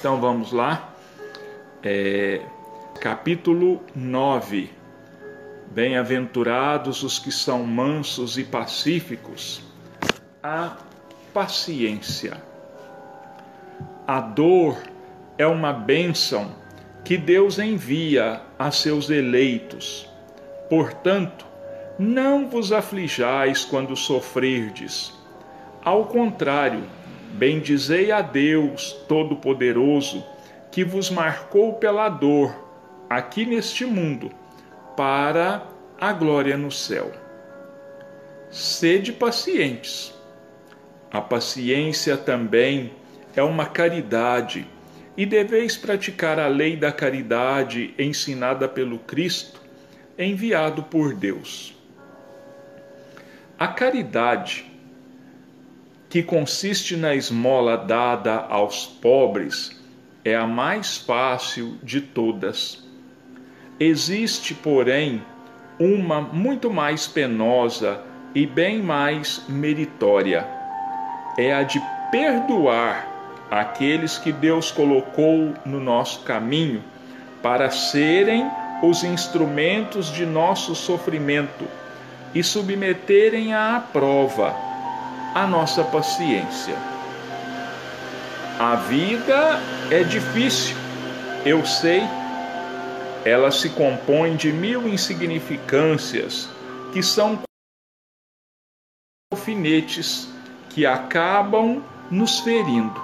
Então vamos lá. É, capítulo 9. Bem-aventurados os que são mansos e pacíficos. A paciência. A dor é uma bênção que Deus envia a seus eleitos. Portanto, não vos aflijais quando sofrerdes. Ao contrário, bendizei a Deus Todo-Poderoso, que vos marcou pela dor aqui neste mundo, para a glória no céu. Sede pacientes. A paciência também é uma caridade, e deveis praticar a lei da caridade ensinada pelo Cristo, enviado por Deus. A caridade, que consiste na esmola dada aos pobres, é a mais fácil de todas. Existe, porém, uma muito mais penosa e bem mais meritória. É a de perdoar aqueles que Deus colocou no nosso caminho para serem os instrumentos de nosso sofrimento e submeterem à prova a nossa paciência. A vida é difícil, eu sei. Ela se compõe de mil insignificâncias que são alfinetes que acabam nos ferindo.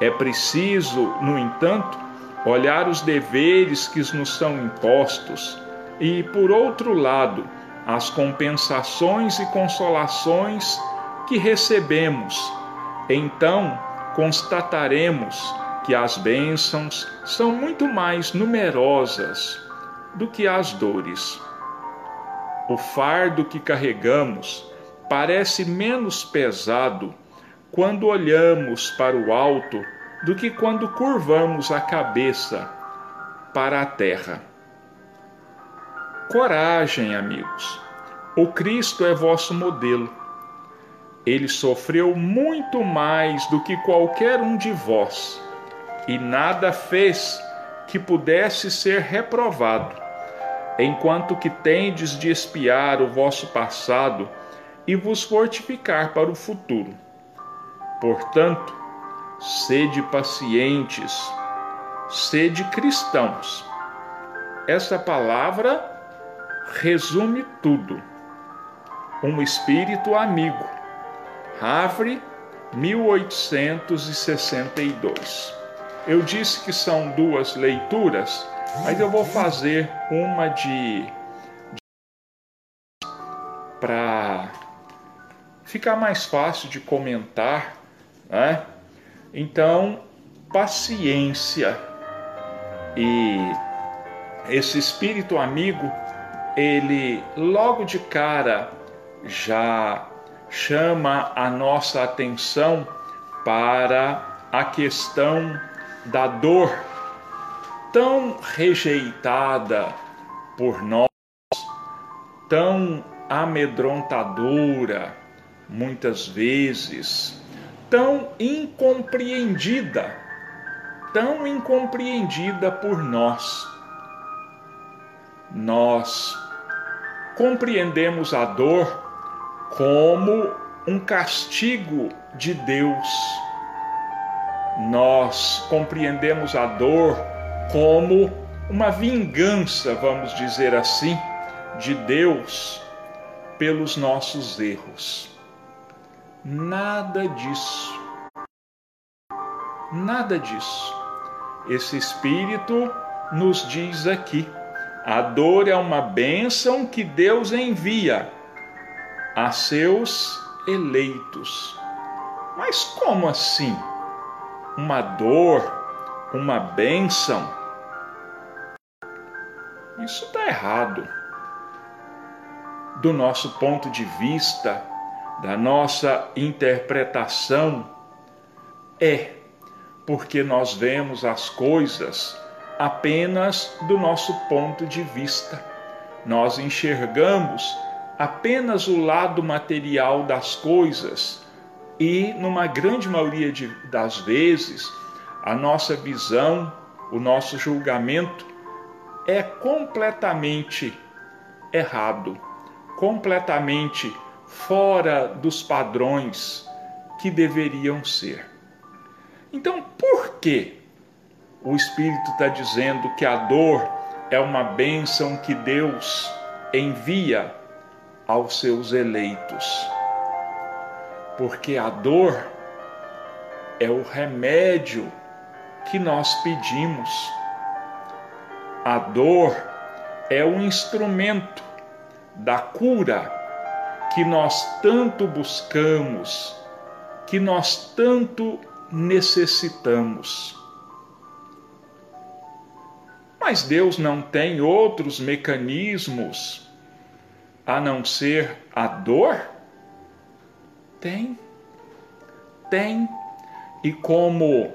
É preciso, no entanto, olhar os deveres que nos são impostos e, por outro lado, as compensações e consolações que recebemos. Então constataremos que as bênçãos são muito mais numerosas do que as dores. O fardo que carregamos parece menos pesado quando olhamos para o alto do que quando curvamos a cabeça para a terra. Coragem, amigos. O Cristo é vosso modelo. Ele sofreu muito mais do que qualquer um de vós e nada fez que pudesse ser reprovado, enquanto que tendes de espiar o vosso passado e vos fortificar para o futuro. Portanto, sede pacientes, sede cristãos. Essa palavra resume tudo. Um espírito amigo. Havre, 1862. Eu disse que são duas leituras, mas eu vou fazer uma de, de para ficar mais fácil de comentar, né? Então, paciência e esse espírito amigo ele logo de cara já chama a nossa atenção para a questão da dor tão rejeitada por nós, tão amedrontadora, muitas vezes, tão incompreendida, tão incompreendida por nós. Nós compreendemos a dor como um castigo de Deus. Nós compreendemos a dor como uma vingança, vamos dizer assim, de Deus pelos nossos erros. Nada disso. Nada disso. Esse Espírito nos diz aqui a dor é uma bênção que Deus envia a seus eleitos. Mas como assim? Uma dor, uma bênção? Isso está errado. Do nosso ponto de vista, da nossa interpretação, é porque nós vemos as coisas apenas do nosso ponto de vista. Nós enxergamos apenas o lado material das coisas e, numa grande maioria de, das vezes, a nossa visão, o nosso julgamento é completamente errado, completamente fora dos padrões que deveriam ser. Então, por que o Espírito está dizendo que a dor é uma bênção que Deus envia aos seus eleitos? Porque a dor é o remédio que nós pedimos. A dor é o instrumento da cura que nós tanto buscamos, que nós tanto necessitamos. Mas Deus não tem outros mecanismos a não ser a dor? Tem. Tem. E como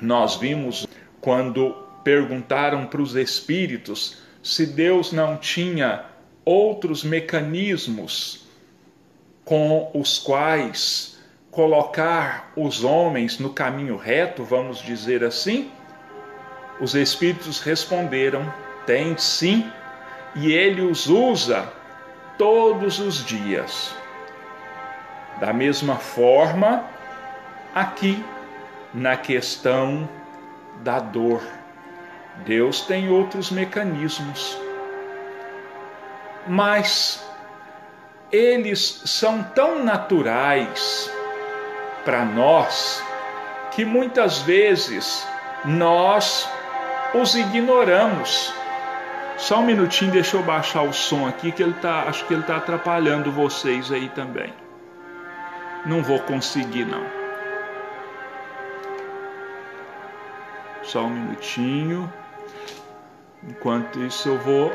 nós vimos quando perguntaram para os espíritos se Deus não tinha outros mecanismos com os quais colocar os homens no caminho reto, vamos dizer assim? Os espíritos responderam: tem sim, e ele os usa todos os dias. Da mesma forma, aqui na questão da dor, Deus tem outros mecanismos mas eles são tão naturais para nós que muitas vezes nós os ignoramos. Só um minutinho, deixa eu baixar o som aqui que ele tá, acho que ele está atrapalhando vocês aí também. Não vou conseguir não. Só um minutinho. Enquanto isso eu vou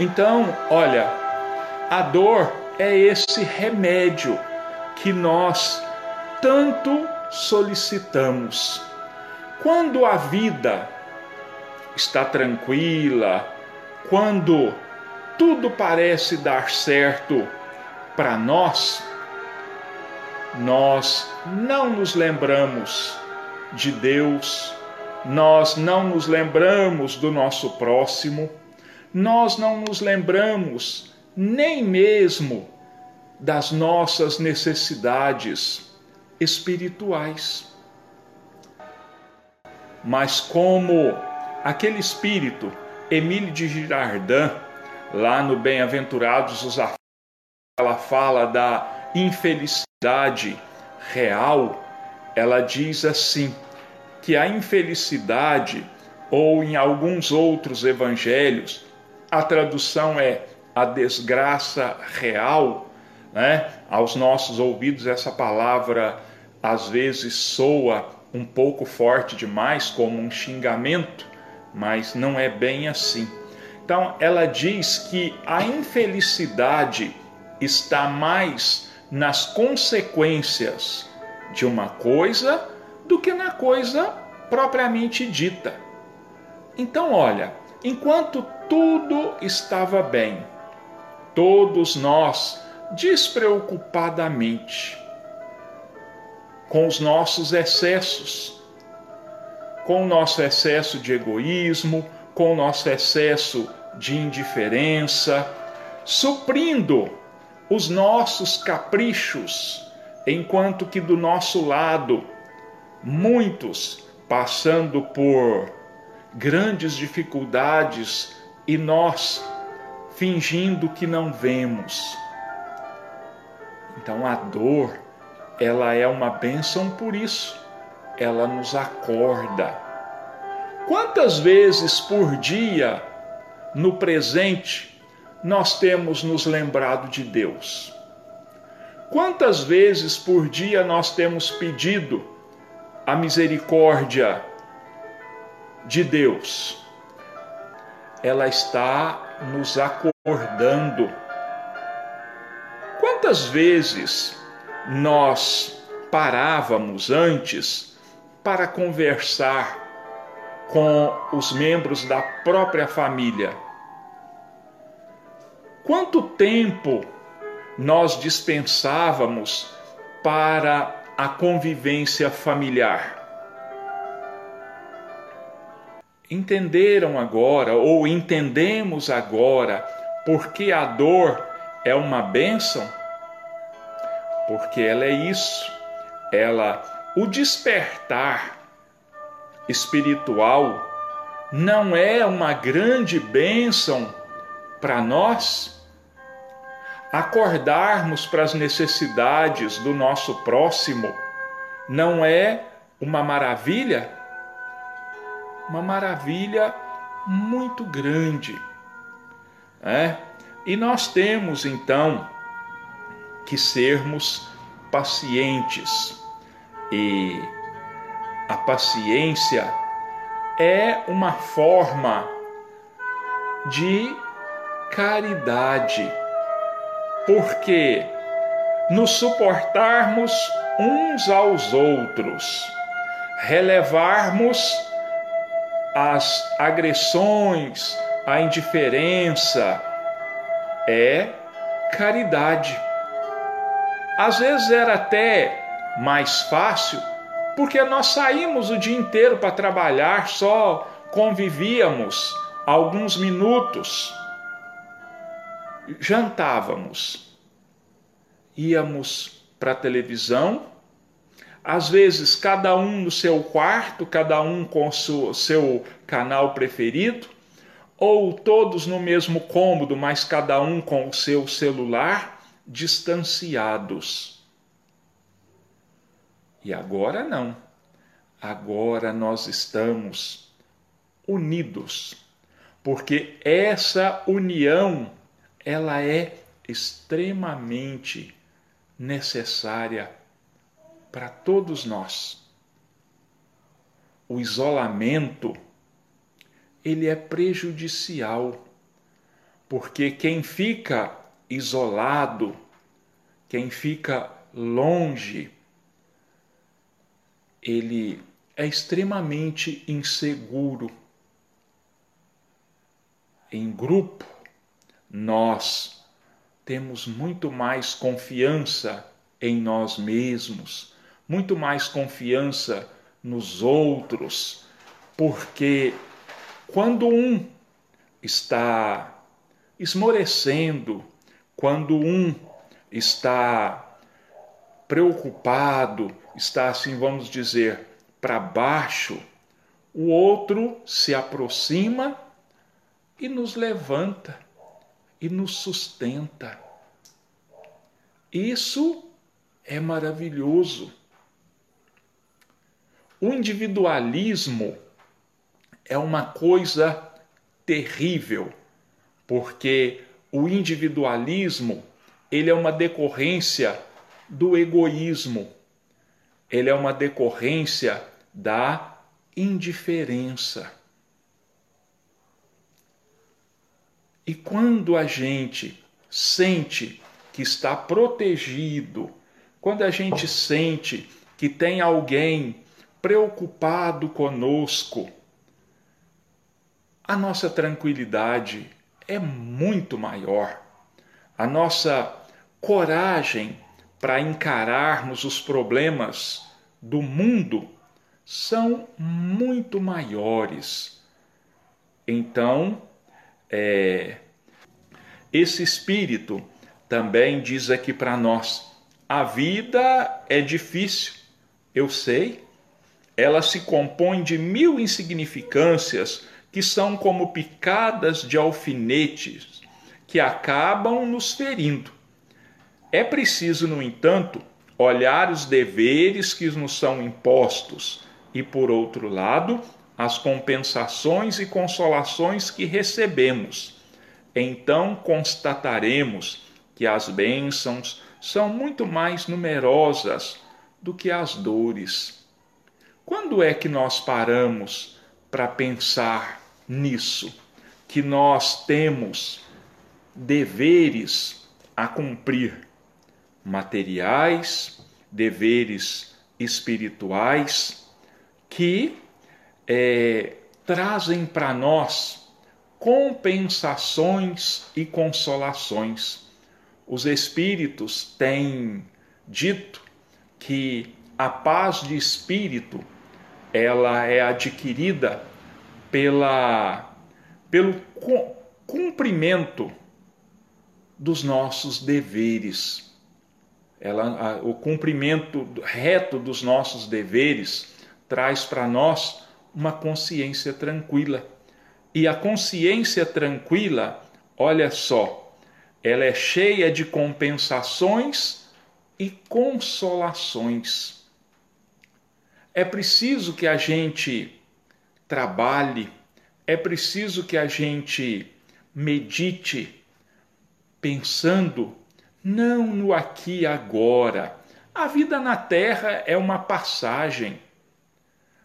Então, olha, a dor é esse remédio que nós tanto solicitamos. Quando a vida está tranquila, quando tudo parece dar certo para nós, nós não nos lembramos de Deus, nós não nos lembramos do nosso próximo nós não nos lembramos nem mesmo das nossas necessidades espirituais. Mas como aquele espírito, Emílio de Girardin, lá no Bem-aventurados os ela fala da infelicidade real, ela diz assim: que a infelicidade, ou em alguns outros evangelhos, a tradução é a desgraça real, né? Aos nossos ouvidos essa palavra às vezes soa um pouco forte demais como um xingamento, mas não é bem assim. Então, ela diz que a infelicidade está mais nas consequências de uma coisa do que na coisa propriamente dita. Então, olha, enquanto tudo estava bem. Todos nós, despreocupadamente, com os nossos excessos, com o nosso excesso de egoísmo, com o nosso excesso de indiferença, suprindo os nossos caprichos, enquanto que do nosso lado, muitos passando por grandes dificuldades e nós fingindo que não vemos. Então a dor, ela é uma bênção por isso. Ela nos acorda. Quantas vezes por dia, no presente, nós temos nos lembrado de Deus? Quantas vezes por dia nós temos pedido a misericórdia de Deus? ela está nos acordando. Quantas vezes nós parávamos antes para conversar com os membros da própria família? Quanto tempo nós dispensávamos para a convivência familiar? Entenderam agora, ou entendemos agora, porque a dor é uma bênção? Porque ela é isso, ela, o despertar espiritual não é uma grande bênção para nós? Acordarmos para as necessidades do nosso próximo não é uma maravilha? Uma maravilha muito grande. É? E nós temos então que sermos pacientes. E a paciência é uma forma de caridade, porque nos suportarmos uns aos outros, relevarmos as agressões, a indiferença, é caridade. Às vezes era até mais fácil porque nós saímos o dia inteiro para trabalhar, só convivíamos alguns minutos, jantávamos, íamos para a televisão, às vezes cada um no seu quarto, cada um com o seu canal preferido, ou todos no mesmo cômodo, mas cada um com o seu celular, distanciados. E agora não. Agora nós estamos unidos, porque essa união ela é extremamente necessária para todos nós. O isolamento ele é prejudicial, porque quem fica isolado, quem fica longe, ele é extremamente inseguro. Em grupo, nós temos muito mais confiança em nós mesmos, muito mais confiança nos outros, porque quando um está esmorecendo, quando um está preocupado, está assim, vamos dizer, para baixo, o outro se aproxima e nos levanta e nos sustenta. Isso é maravilhoso. O individualismo é uma coisa terrível, porque o individualismo ele é uma decorrência do egoísmo. Ele é uma decorrência da indiferença. E quando a gente sente que está protegido, quando a gente sente que tem alguém preocupado conosco, a nossa tranquilidade é muito maior. A nossa coragem para encararmos os problemas do mundo são muito maiores. Então, é, esse espírito também diz aqui para nós: a vida é difícil, eu sei, ela se compõe de mil insignificâncias que são como picadas de alfinetes que acabam nos ferindo. É preciso, no entanto, olhar os deveres que nos são impostos e, por outro lado, as compensações e consolações que recebemos. Então constataremos que as bênçãos são muito mais numerosas do que as dores. Quando é que nós paramos para pensar nisso? Que nós temos deveres a cumprir materiais, deveres espirituais que é, trazem para nós compensações e consolações. Os espíritos têm dito que a paz de espírito ela é adquirida pela pelo cumprimento dos nossos deveres. Ela, a, o cumprimento reto dos nossos deveres traz para nós uma consciência tranquila. E a consciência tranquila, olha só, ela é cheia de compensações e consolações. É preciso que a gente trabalhe, é preciso que a gente medite pensando não no aqui e agora. A vida na terra é uma passagem.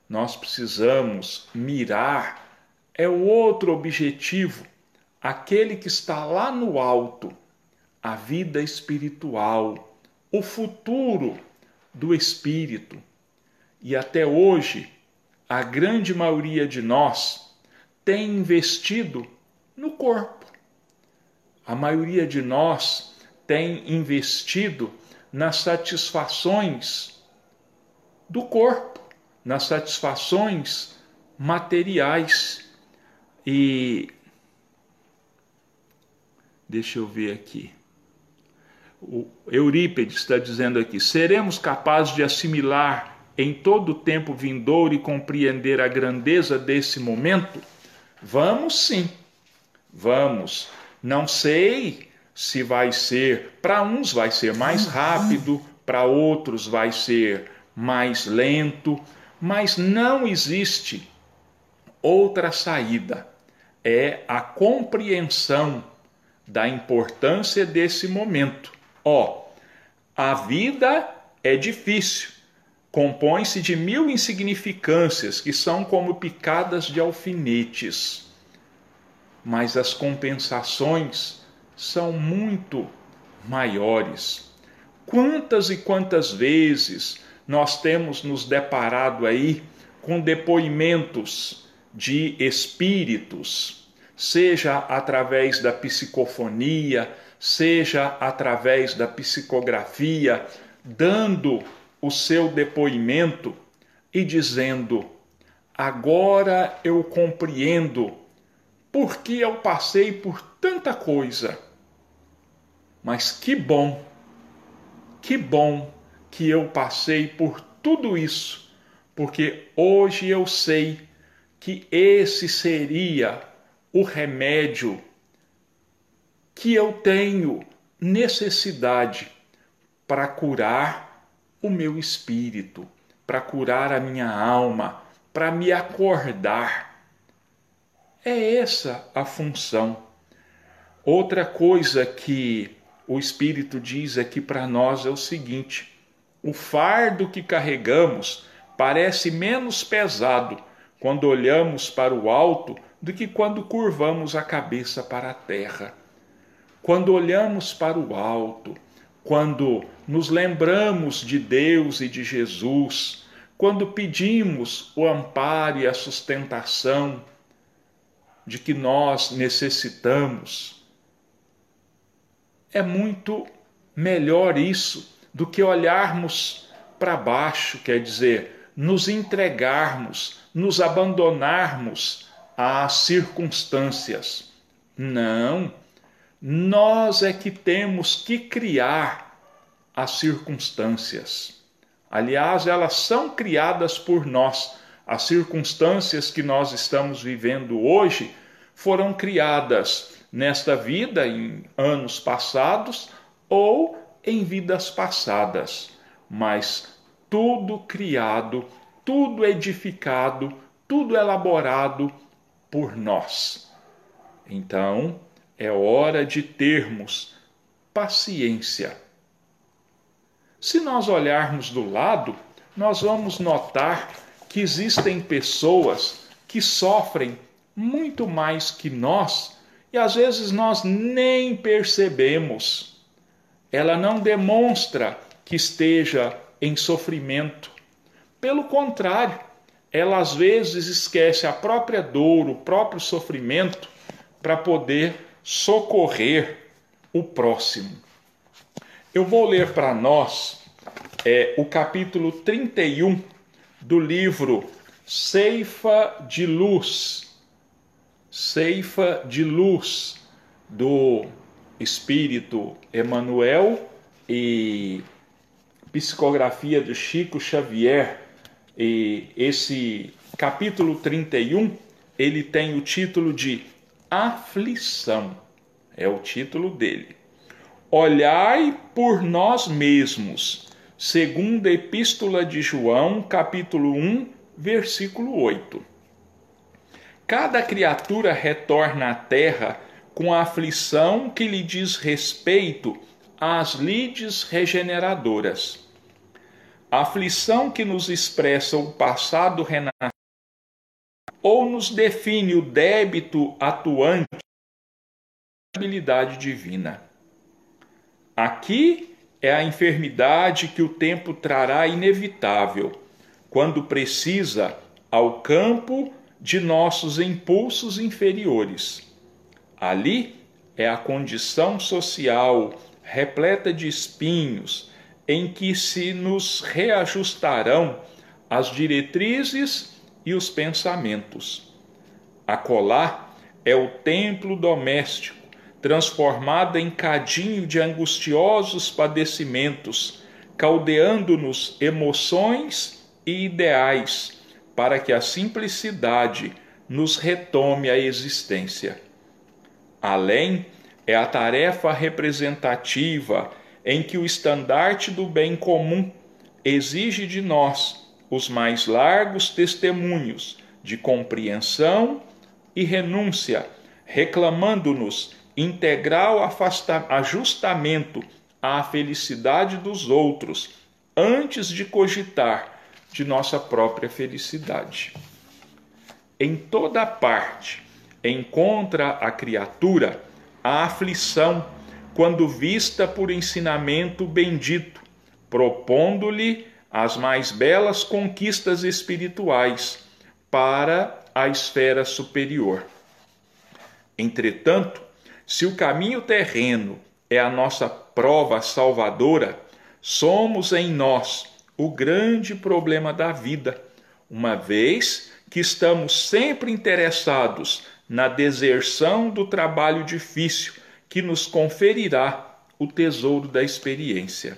Nós precisamos mirar é o outro objetivo, aquele que está lá no alto, a vida espiritual o futuro do espírito. E até hoje, a grande maioria de nós tem investido no corpo. A maioria de nós tem investido nas satisfações do corpo, nas satisfações materiais. E deixa eu ver aqui o Eurípides está dizendo aqui: seremos capazes de assimilar em todo o tempo vindouro e compreender a grandeza desse momento? Vamos sim, vamos. Não sei se vai ser, para uns vai ser mais rápido, para outros vai ser mais lento, mas não existe outra saída. É a compreensão da importância desse momento Ó, a vida é difícil, compõe-se de mil insignificâncias que são como picadas de alfinetes, mas as compensações são muito maiores. Quantas e quantas vezes nós temos nos deparado aí com depoimentos de espíritos, seja através da psicofonia, seja através da psicografia, dando o seu depoimento e dizendo: Agora eu compreendo por que eu passei por tanta coisa. Mas que bom, que bom que eu passei por tudo isso, porque hoje eu sei que esse seria o remédio que eu tenho necessidade para curar o meu espírito, para curar a minha alma, para me acordar. É essa a função. Outra coisa que o Espírito diz aqui para nós é o seguinte: o fardo que carregamos parece menos pesado quando olhamos para o alto do que quando curvamos a cabeça para a terra. Quando olhamos para o alto, quando nos lembramos de Deus e de Jesus, quando pedimos o amparo e a sustentação de que nós necessitamos, é muito melhor isso do que olharmos para baixo, quer dizer, nos entregarmos, nos abandonarmos às circunstâncias. Não nós é que temos que criar as circunstâncias. Aliás, elas são criadas por nós. As circunstâncias que nós estamos vivendo hoje foram criadas nesta vida, em anos passados ou em vidas passadas. Mas tudo criado, tudo edificado, tudo elaborado por nós. Então, é hora de termos paciência. Se nós olharmos do lado, nós vamos notar que existem pessoas que sofrem muito mais que nós e às vezes nós nem percebemos. Ela não demonstra que esteja em sofrimento. Pelo contrário, ela às vezes esquece a própria dor, o próprio sofrimento para poder socorrer o próximo. Eu vou ler para nós é, o capítulo 31 do livro Ceifa de Luz. Ceifa de Luz do Espírito Emmanuel e psicografia de Chico Xavier. E esse capítulo 31, ele tem o título de Aflição. É o título dele. Olhai por nós mesmos, segundo a Epístola de João, capítulo 1, versículo 8. Cada criatura retorna à terra com a aflição que lhe diz respeito às lides regeneradoras. A aflição que nos expressa o passado renascido ou nos define o débito atuante da habilidade divina. Aqui é a enfermidade que o tempo trará inevitável, quando precisa ao campo de nossos impulsos inferiores. Ali é a condição social repleta de espinhos em que se nos reajustarão as diretrizes e os pensamentos. Acolá é o templo doméstico, transformado em cadinho de angustiosos padecimentos, caldeando-nos emoções e ideais, para que a simplicidade nos retome a existência. Além é a tarefa representativa em que o estandarte do bem comum exige de nós os mais largos testemunhos de compreensão e renúncia, reclamando-nos integral ajustamento à felicidade dos outros, antes de cogitar de nossa própria felicidade. Em toda parte encontra a criatura a aflição quando vista por ensinamento bendito, propondo-lhe as mais belas conquistas espirituais para a esfera superior. Entretanto, se o caminho terreno é a nossa prova salvadora, somos em nós o grande problema da vida, uma vez que estamos sempre interessados na deserção do trabalho difícil que nos conferirá o tesouro da experiência.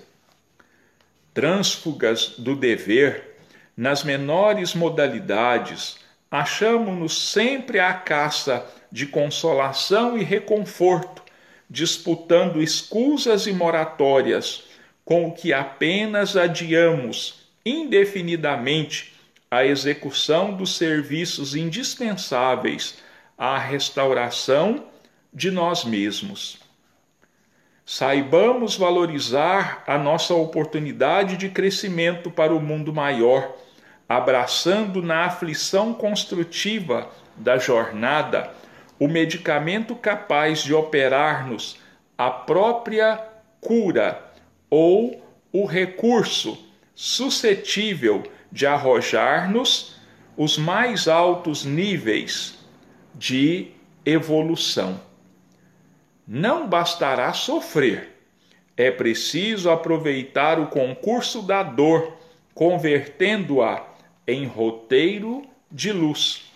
Trânsfugas do dever, nas menores modalidades, achamos-nos sempre à caça de consolação e reconforto, disputando escusas e moratórias, com o que apenas adiamos indefinidamente a execução dos serviços indispensáveis à restauração de nós mesmos. Saibamos valorizar a nossa oportunidade de crescimento para o mundo maior, abraçando na aflição construtiva da jornada o medicamento capaz de operar-nos a própria cura ou o recurso suscetível de arrojar-nos os mais altos níveis de evolução. Não bastará sofrer, é preciso aproveitar o concurso da dor, convertendo-a em roteiro de luz.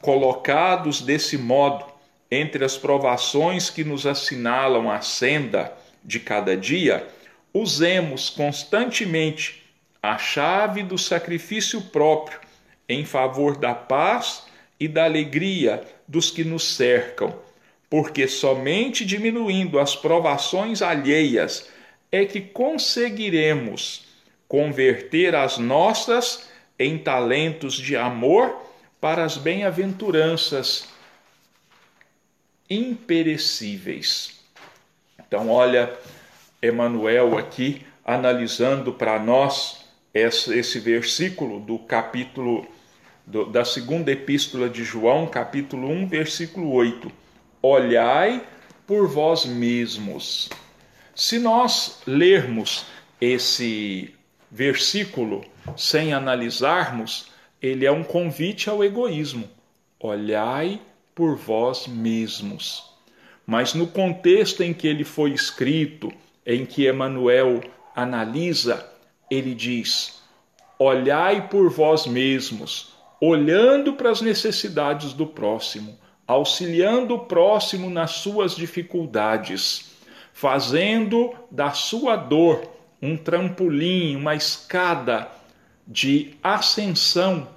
Colocados desse modo entre as provações que nos assinalam a senda de cada dia, usemos constantemente a chave do sacrifício próprio em favor da paz e da alegria dos que nos cercam, porque somente diminuindo as provações alheias é que conseguiremos converter as nossas em talentos de amor para as bem-aventuranças imperecíveis. Então, olha, Emmanuel aqui analisando para nós esse versículo do capítulo da segunda epístola de João, capítulo 1, versículo 8. Olhai por vós mesmos. Se nós lermos esse versículo sem analisarmos, ele é um convite ao egoísmo. Olhai por vós mesmos. Mas no contexto em que ele foi escrito, em que Emmanuel analisa, ele diz: Olhai por vós mesmos, olhando para as necessidades do próximo, auxiliando o próximo nas suas dificuldades, fazendo da sua dor um trampolim, uma escada de ascensão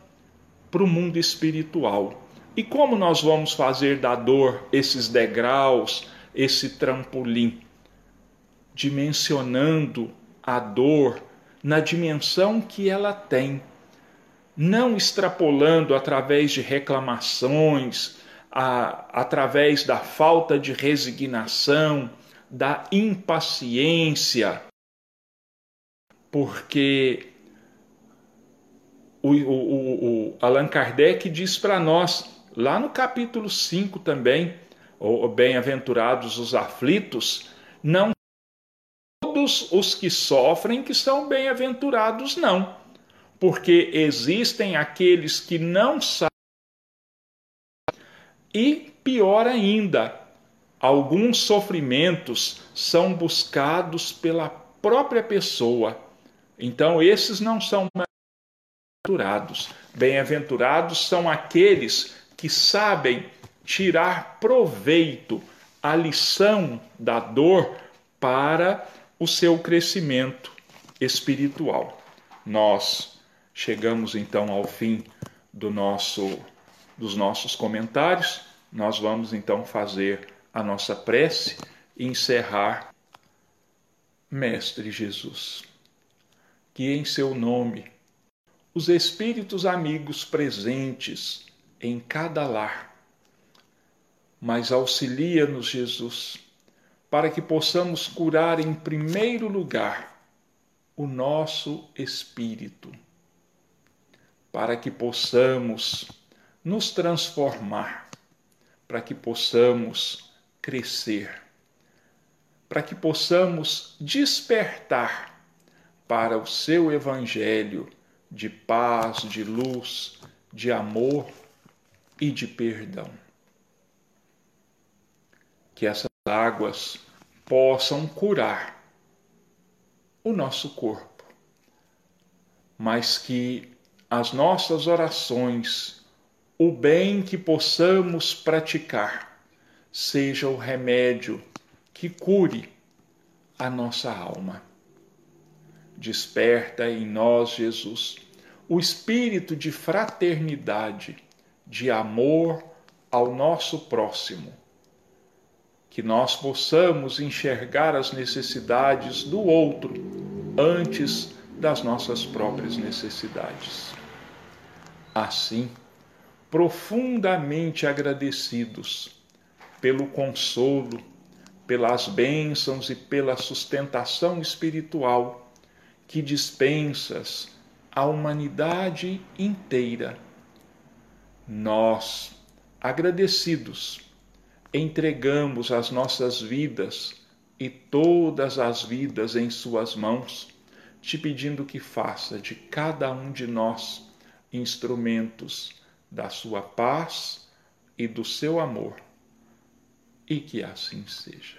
para o mundo espiritual. E como nós vamos fazer da dor esses degraus, esse trampolim? Dimensionando a dor na dimensão que ela tem, não extrapolando através de reclamações, a, através da falta de resignação, da impaciência, porque o, o, o Allan Kardec diz para nós, lá no capítulo 5 também, Bem-aventurados os aflitos, não todos os que sofrem que são bem-aventurados, não. Porque existem aqueles que não sabem. E pior ainda, alguns sofrimentos são buscados pela própria pessoa. Então, esses não são bem-aventurados. Bem-aventurados são aqueles que sabem tirar proveito, a lição da dor para o seu crescimento espiritual. Nós chegamos então ao fim do nosso dos nossos comentários. Nós vamos então fazer a nossa prece e encerrar Mestre Jesus. Que em seu nome os espíritos amigos presentes em cada lar, mas auxilia-nos, Jesus, para que possamos curar em primeiro lugar o nosso espírito, para que possamos nos transformar, para que possamos crescer, para que possamos despertar para o seu evangelho de paz, de luz, de amor e de perdão. Que essas águas possam curar o nosso corpo, mas que as nossas orações, o bem que possamos praticar, seja o remédio que cure a nossa alma. Desperta em nós, Jesus, o espírito de fraternidade, de amor ao nosso próximo que nós possamos enxergar as necessidades do outro antes das nossas próprias necessidades. Assim, profundamente agradecidos pelo consolo, pelas bênçãos e pela sustentação espiritual que dispensas à humanidade inteira. Nós, agradecidos, entregamos as nossas vidas e todas as vidas em Suas mãos, te pedindo que faça de cada um de nós instrumentos da Sua paz e do seu amor, e que assim seja.